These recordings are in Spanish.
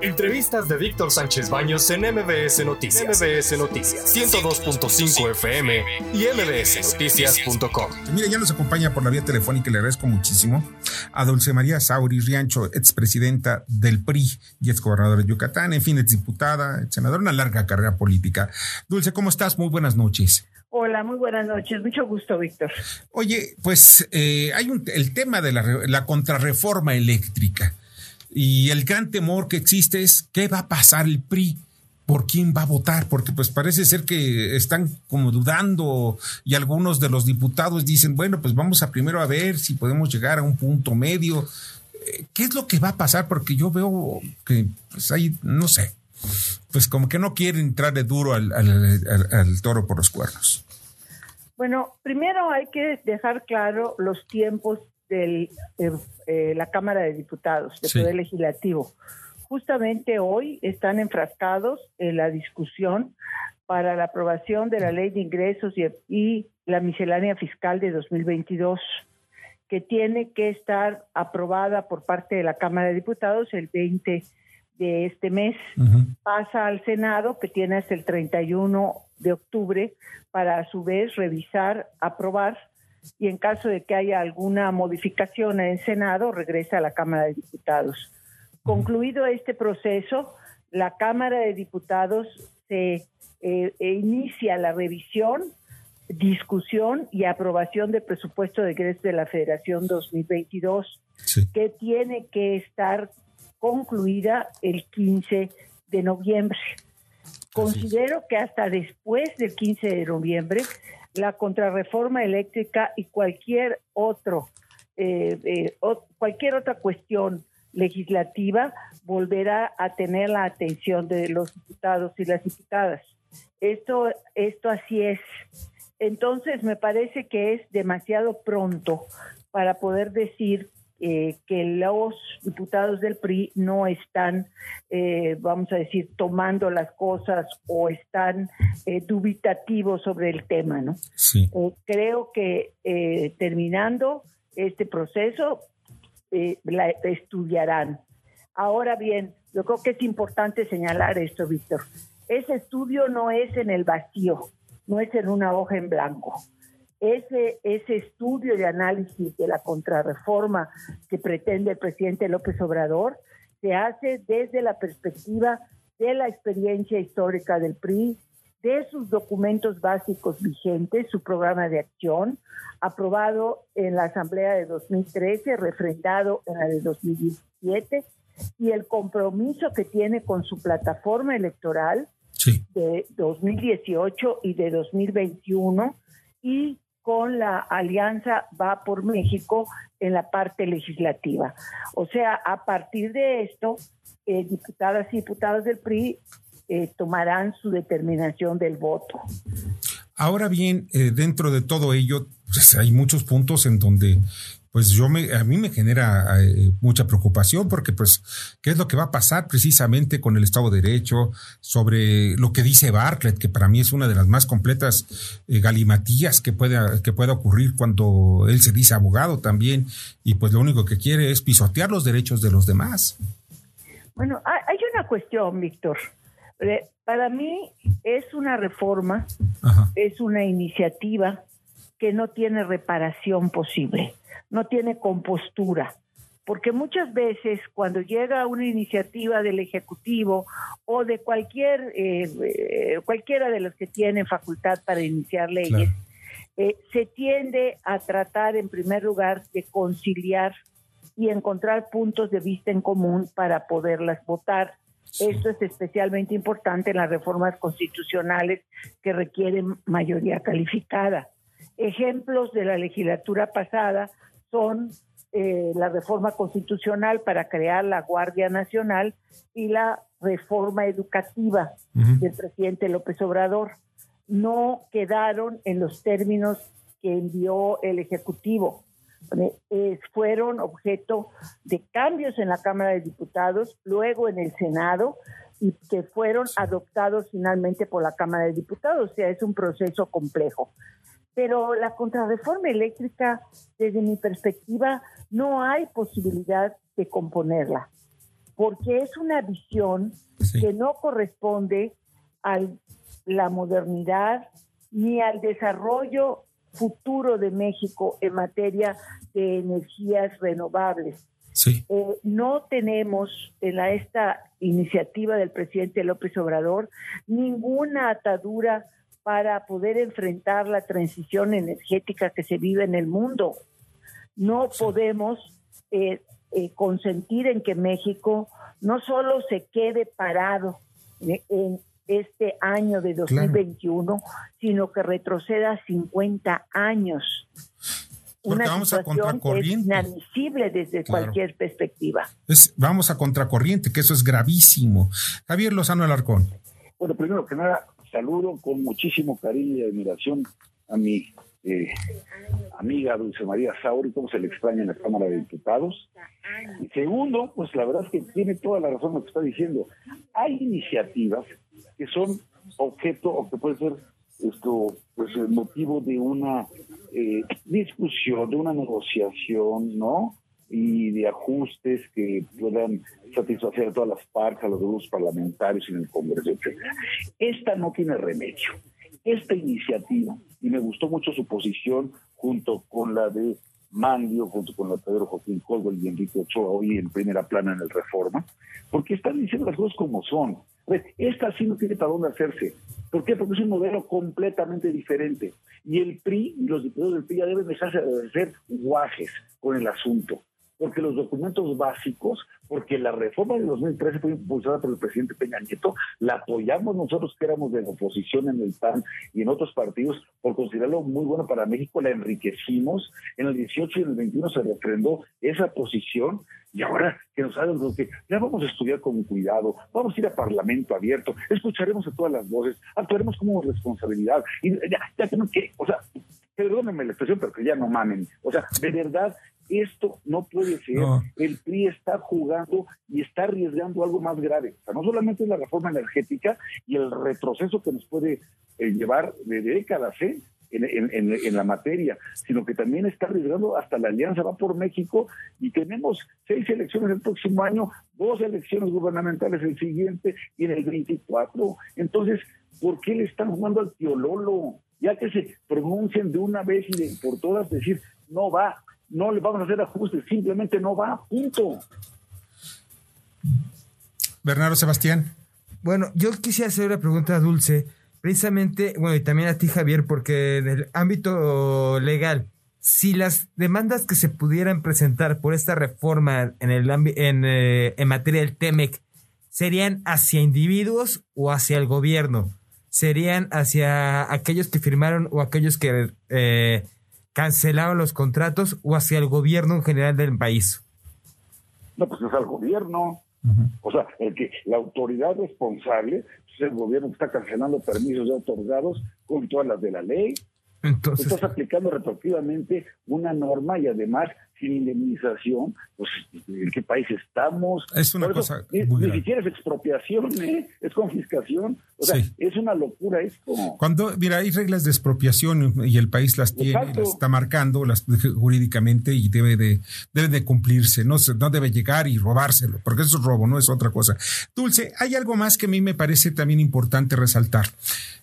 Entrevistas de Víctor Sánchez Baños en MBS Noticias. MBS Noticias. 102.5 FM y mbsnoticias.com. Mire, ya nos acompaña por la vía telefónica y le agradezco muchísimo a Dulce María Sauri Riancho, expresidenta del PRI y exgobernadora de Yucatán, en fin, exdiputada, senadora, una larga carrera política. Dulce, ¿cómo estás? Muy buenas noches. Hola, muy buenas noches. Mucho gusto, Víctor. Oye, pues eh, hay un, el tema de la, la contrarreforma eléctrica. Y el gran temor que existe es qué va a pasar el PRI, por quién va a votar, porque pues parece ser que están como dudando y algunos de los diputados dicen, bueno, pues vamos a primero a ver si podemos llegar a un punto medio. Eh, ¿Qué es lo que va a pasar? Porque yo veo que pues hay, no sé, pues como que no quieren entrarle duro al toro por los cuernos. Bueno, primero hay que dejar claro los tiempos de eh, eh, la Cámara de Diputados, del Poder Legislativo. Justamente hoy están enfrascados en la discusión para la aprobación de la Ley de Ingresos y, y la miscelánea fiscal de 2022, que tiene que estar aprobada por parte de la Cámara de Diputados el 20 de este mes. Pasa al Senado, que tiene hasta el 31 de octubre, para a su vez revisar, aprobar y en caso de que haya alguna modificación en el Senado, regresa a la Cámara de Diputados. Concluido este proceso, la Cámara de Diputados se eh, e inicia la revisión, discusión y aprobación del presupuesto de ingresos de la Federación 2022, que tiene que estar concluida el 15 de noviembre. Considero que hasta después del 15 de noviembre la contrarreforma eléctrica y cualquier otro eh, eh, cualquier otra cuestión legislativa volverá a tener la atención de los diputados y las diputadas. Esto, esto así es. Entonces me parece que es demasiado pronto para poder decir eh, que los diputados del PRI no están, eh, vamos a decir, tomando las cosas o están eh, dubitativos sobre el tema, ¿no? Sí. creo que terminando este proceso la estudiarán. Ahora bien, yo creo que es importante señalar esto, Víctor. Ese estudio no es en el vacío, no es en una hoja en blanco ese, ese estudio de análisis de la contrarreforma que pretende el presidente López Obrador se hace desde la perspectiva de la experiencia histórica del PRI, de sus documentos básicos vigentes, su programa de acción, aprobado en la Asamblea de 2013, refrendado en la de 2017, y el compromiso que tiene con su plataforma electoral de 2018 y de 2021, y con la alianza Va por México en la parte legislativa. O sea, a partir de esto, eh, diputadas y diputados del PRI eh, tomarán su determinación del voto. Ahora bien, eh, dentro de todo ello, pues hay muchos puntos en donde pues yo me, a mí me genera eh, mucha preocupación porque pues, ¿qué es lo que va a pasar precisamente con el Estado de Derecho? Sobre lo que dice Bartlett, que para mí es una de las más completas eh, galimatías que pueda, que pueda ocurrir cuando él se dice abogado también y pues lo único que quiere es pisotear los derechos de los demás. Bueno, hay una cuestión, Víctor. Eh, para mí es una reforma, es una iniciativa que no tiene reparación posible no tiene compostura. Porque muchas veces cuando llega una iniciativa del Ejecutivo o de cualquier, eh, eh, cualquiera de los que tienen facultad para iniciar leyes, eh, se tiende a tratar en primer lugar de conciliar y encontrar puntos de vista en común para poderlas votar. Esto es especialmente importante en las reformas constitucionales que requieren mayoría calificada. Ejemplos de la legislatura pasada son eh, la reforma constitucional para crear la Guardia Nacional y la reforma educativa del presidente López Obrador. No quedaron en los términos que envió el Ejecutivo. Eh, fueron objeto de cambios en la Cámara de Diputados, luego en el Senado, y que fueron adoptados finalmente por la Cámara de Diputados. O sea, es un proceso complejo pero la contrarreforma eléctrica, desde mi perspectiva, no hay posibilidad de componerla. porque es una visión que no corresponde a la modernidad ni al desarrollo futuro de México en materia de energías renovables. Eh, no tenemos en la, esta iniciativa del presidente López Obrador ninguna atadura para poder enfrentar la transición energética que se vive en el mundo. No podemos eh, eh, consentir en que México no solo se quede parado en este año de 2021, sino que retroceda 50 años. Porque Una vamos a contracorriente. inadmisible desde cualquier perspectiva. vamos a contracorriente, que eso es gravísimo. Javier Lozano Alarcón. Bueno, primero que nada, saludo con muchísimo cariño y admiración a mi eh, amiga Dulce María Sauri, cómo se le extraña en la Cámara de Diputados. Y segundo, pues la verdad es que tiene toda la razón lo que está diciendo. Hay iniciativas que son objeto o que puede ser esto pues el motivo de una eh, discusión, de una negociación, ¿no? Y de ajustes que puedan satisfacer a todas las partes, a los grupos parlamentarios en el Congreso, etc. Esta no tiene remedio. Esta iniciativa, y me gustó mucho su posición junto con la de Mandio, junto con la de Pedro Joaquín Colwell y Enrique Ochoa, hoy en primera plana en el Reforma, porque están diciendo las cosas como son. Esta sí no tiene para dónde hacerse. ¿Por qué? Porque es un modelo completamente diferente. Y el PRI y los diputados del PRI ya deben dejarse de ser guajes con el asunto porque los documentos básicos, porque la reforma de 2013 fue impulsada por el presidente Peña Nieto, la apoyamos nosotros que éramos de la oposición en el PAN y en otros partidos por considerarlo muy bueno para México, la enriquecimos, en el 18 y el 21 se refrendó esa posición y ahora que nos hagan lo que ya vamos a estudiar con cuidado, vamos a ir a parlamento abierto, escucharemos a todas las voces, actuaremos como responsabilidad y ya, ya tenemos que, o sea, perdónenme la expresión, pero que ya no mamen. O sea, de verdad, esto no puede ser. El PRI está jugando y está arriesgando algo más grave. O sea, no solamente la reforma energética y el retroceso que nos puede eh, llevar de décadas ¿eh? En, la materia, sino que también está arriesgando hasta la Alianza Va por México y tenemos seis elecciones el próximo año, dos elecciones gubernamentales el siguiente y en el 24. Entonces, ¿por qué le están jugando al tío Lolo? Ya que se pronuncien de una vez y por todas, decir, no va, no le vamos a hacer ajustes, simplemente no va, punto. Bernardo Sebastián. Bueno, yo quisiera hacer una pregunta a Dulce, precisamente, bueno, y también a ti, Javier, porque en el ámbito legal, si las demandas que se pudieran presentar por esta reforma en, el en, eh, en materia del TEMEC serían hacia individuos o hacia el gobierno, serían hacia aquellos que firmaron o aquellos que eh, cancelaron los contratos o hacia el gobierno en general del país? No, pues es al gobierno. O sea, el que la autoridad responsable es el gobierno que está cancelando permisos ya otorgados con todas las de la ley. Entonces, estás aplicando retroactivamente una norma y además sin indemnización, pues ¿en qué país estamos? Es una cosa. ni, siquiera es expropiación, ¿eh? es confiscación. O sea, es una locura esto. Cuando, mira, hay reglas de expropiación y el país las tiene, las está marcando las, jurídicamente y debe de, debe de cumplirse, no, no debe llegar y robárselo, porque eso es robo, no es otra cosa. Dulce, hay algo más que a mí me parece también importante resaltar.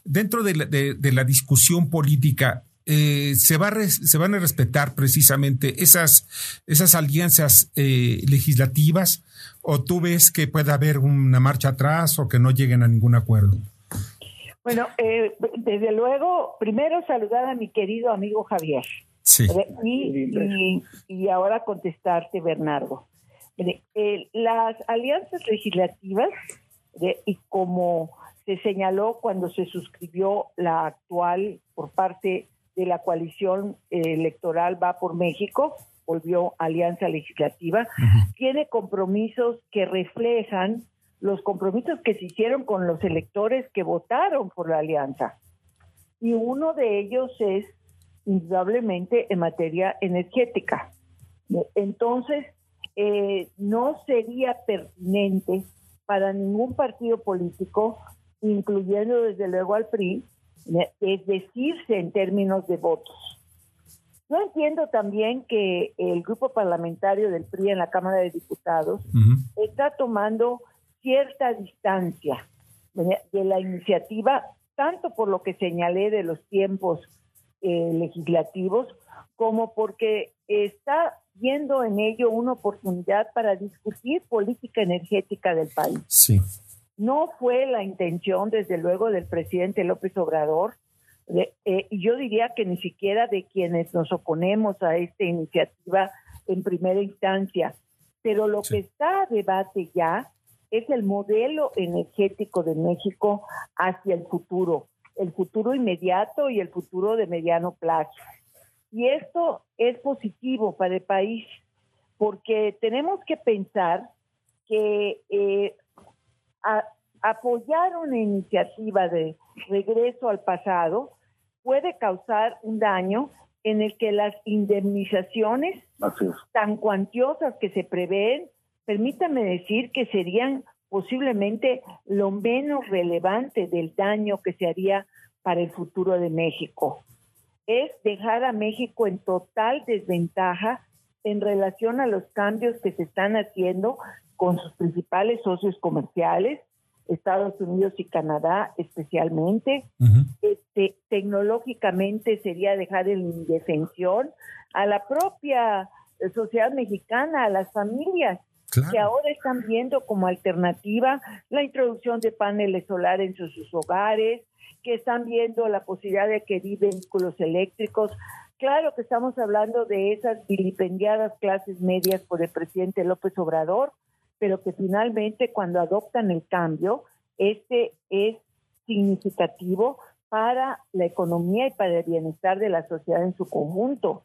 Dentro de la, de la discusión política, eh, se, va se van a respetar precisamente esas, esas alianzas eh, legislativas o tú ves que puede haber una marcha atrás o que no lleguen a ningún acuerdo? Bueno, eh, desde luego, primero saludar a mi querido amigo Javier. Sí. Y, y, ahora contestarte, Bernardo. las alianzas legislativas, y como se señaló cuando se suscribió la actual por parte de la coalición electoral Va por México, volvió Alianza Legislativa, tiene compromisos que reflejan los compromisos que se hicieron con los electores que votaron por la alianza. Y uno de ellos es indudablemente en materia energética. Entonces, eh, no sería pertinente para ningún partido político, incluyendo desde luego al PRI, es decirse en términos de votos. Yo entiendo también que el grupo parlamentario del PRI en la Cámara de Diputados está tomando cierta distancia de la iniciativa, tanto por lo que señalé de los tiempos eh, legislativos, como porque está viendo en ello una oportunidad para discutir política energética del país. Sí. No fue la intención, desde luego, del presidente López Obrador, eh, y yo diría que ni siquiera de quienes nos oponemos a esta iniciativa en primera instancia, pero lo que está a debate ya es el modelo energético de México hacia el futuro, el futuro inmediato y el futuro de mediano plazo. Y esto es positivo para el país, porque tenemos que pensar que eh, apoyar una iniciativa de regreso al pasado puede causar un daño en el que las indemnizaciones tan cuantiosas que se prevén, permítame decir que serían posiblemente lo menos relevante del daño que se haría para el futuro de México. Es dejar a México en total desventaja en relación a los cambios que se están haciendo con sus principales socios comerciales, Estados Unidos y Canadá especialmente. este, tecnológicamente sería dejar en indefensión a la propia sociedad mexicana, a las familias que ahora están viendo como alternativa la introducción de paneles solares en sus, hogares, que están viendo la posibilidad de que viven vehículos eléctricos. Claro que estamos hablando de esas vilipendiadas clases medias por el presidente López Obrador, pero que finalmente cuando adoptan el cambio, este es significativo para la economía y para el bienestar de la sociedad en su conjunto.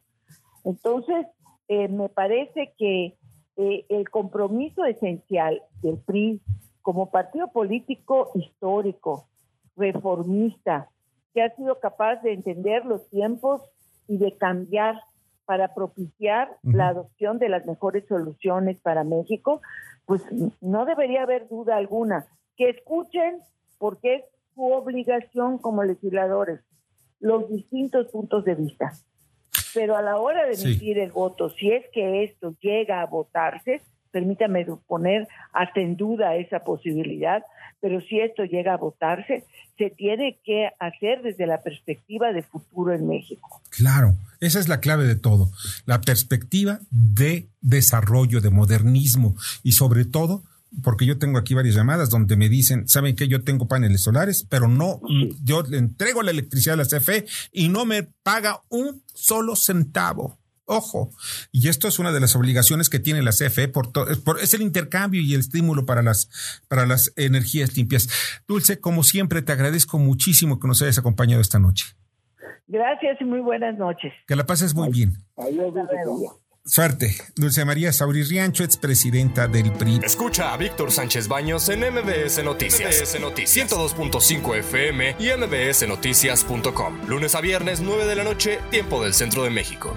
Entonces, eh, me parece que eh, el compromiso esencial del PRI como partido político histórico, reformista, que ha sido capaz de entender los tiempos y de cambiar para propiciar la adopción de las mejores soluciones para México, pues no debería haber duda alguna. Que escuchen, porque es su obligación como legisladores, los distintos puntos de vista. Pero a la hora de emitir el voto, si es que esto llega a votarse, permítame poner hasta en duda esa posibilidad, pero si esto llega a votarse, se tiene que hacer desde la perspectiva de futuro en México. Claro, esa es la clave de todo, la perspectiva de desarrollo, de modernismo y sobre todo porque yo tengo aquí varias llamadas donde me dicen, saben que yo tengo paneles solares, pero no, yo le entrego la electricidad a la CFE y no me paga un solo centavo. Ojo, y esto es una de las obligaciones que tiene la CFE por, por es el intercambio y el estímulo para las para las energías limpias. Dulce, como siempre te agradezco muchísimo que nos hayas acompañado esta noche. Gracias y muy buenas noches. Que la pases muy bien. Adiós, Suerte. Dulce María Sauri Riancho, expresidenta del PRI. Escucha a Víctor Sánchez Baños en MBS Noticias. MBS Noticias 102.5 FM y MBSNoticias.com. Lunes a viernes, 9 de la noche, tiempo del centro de México.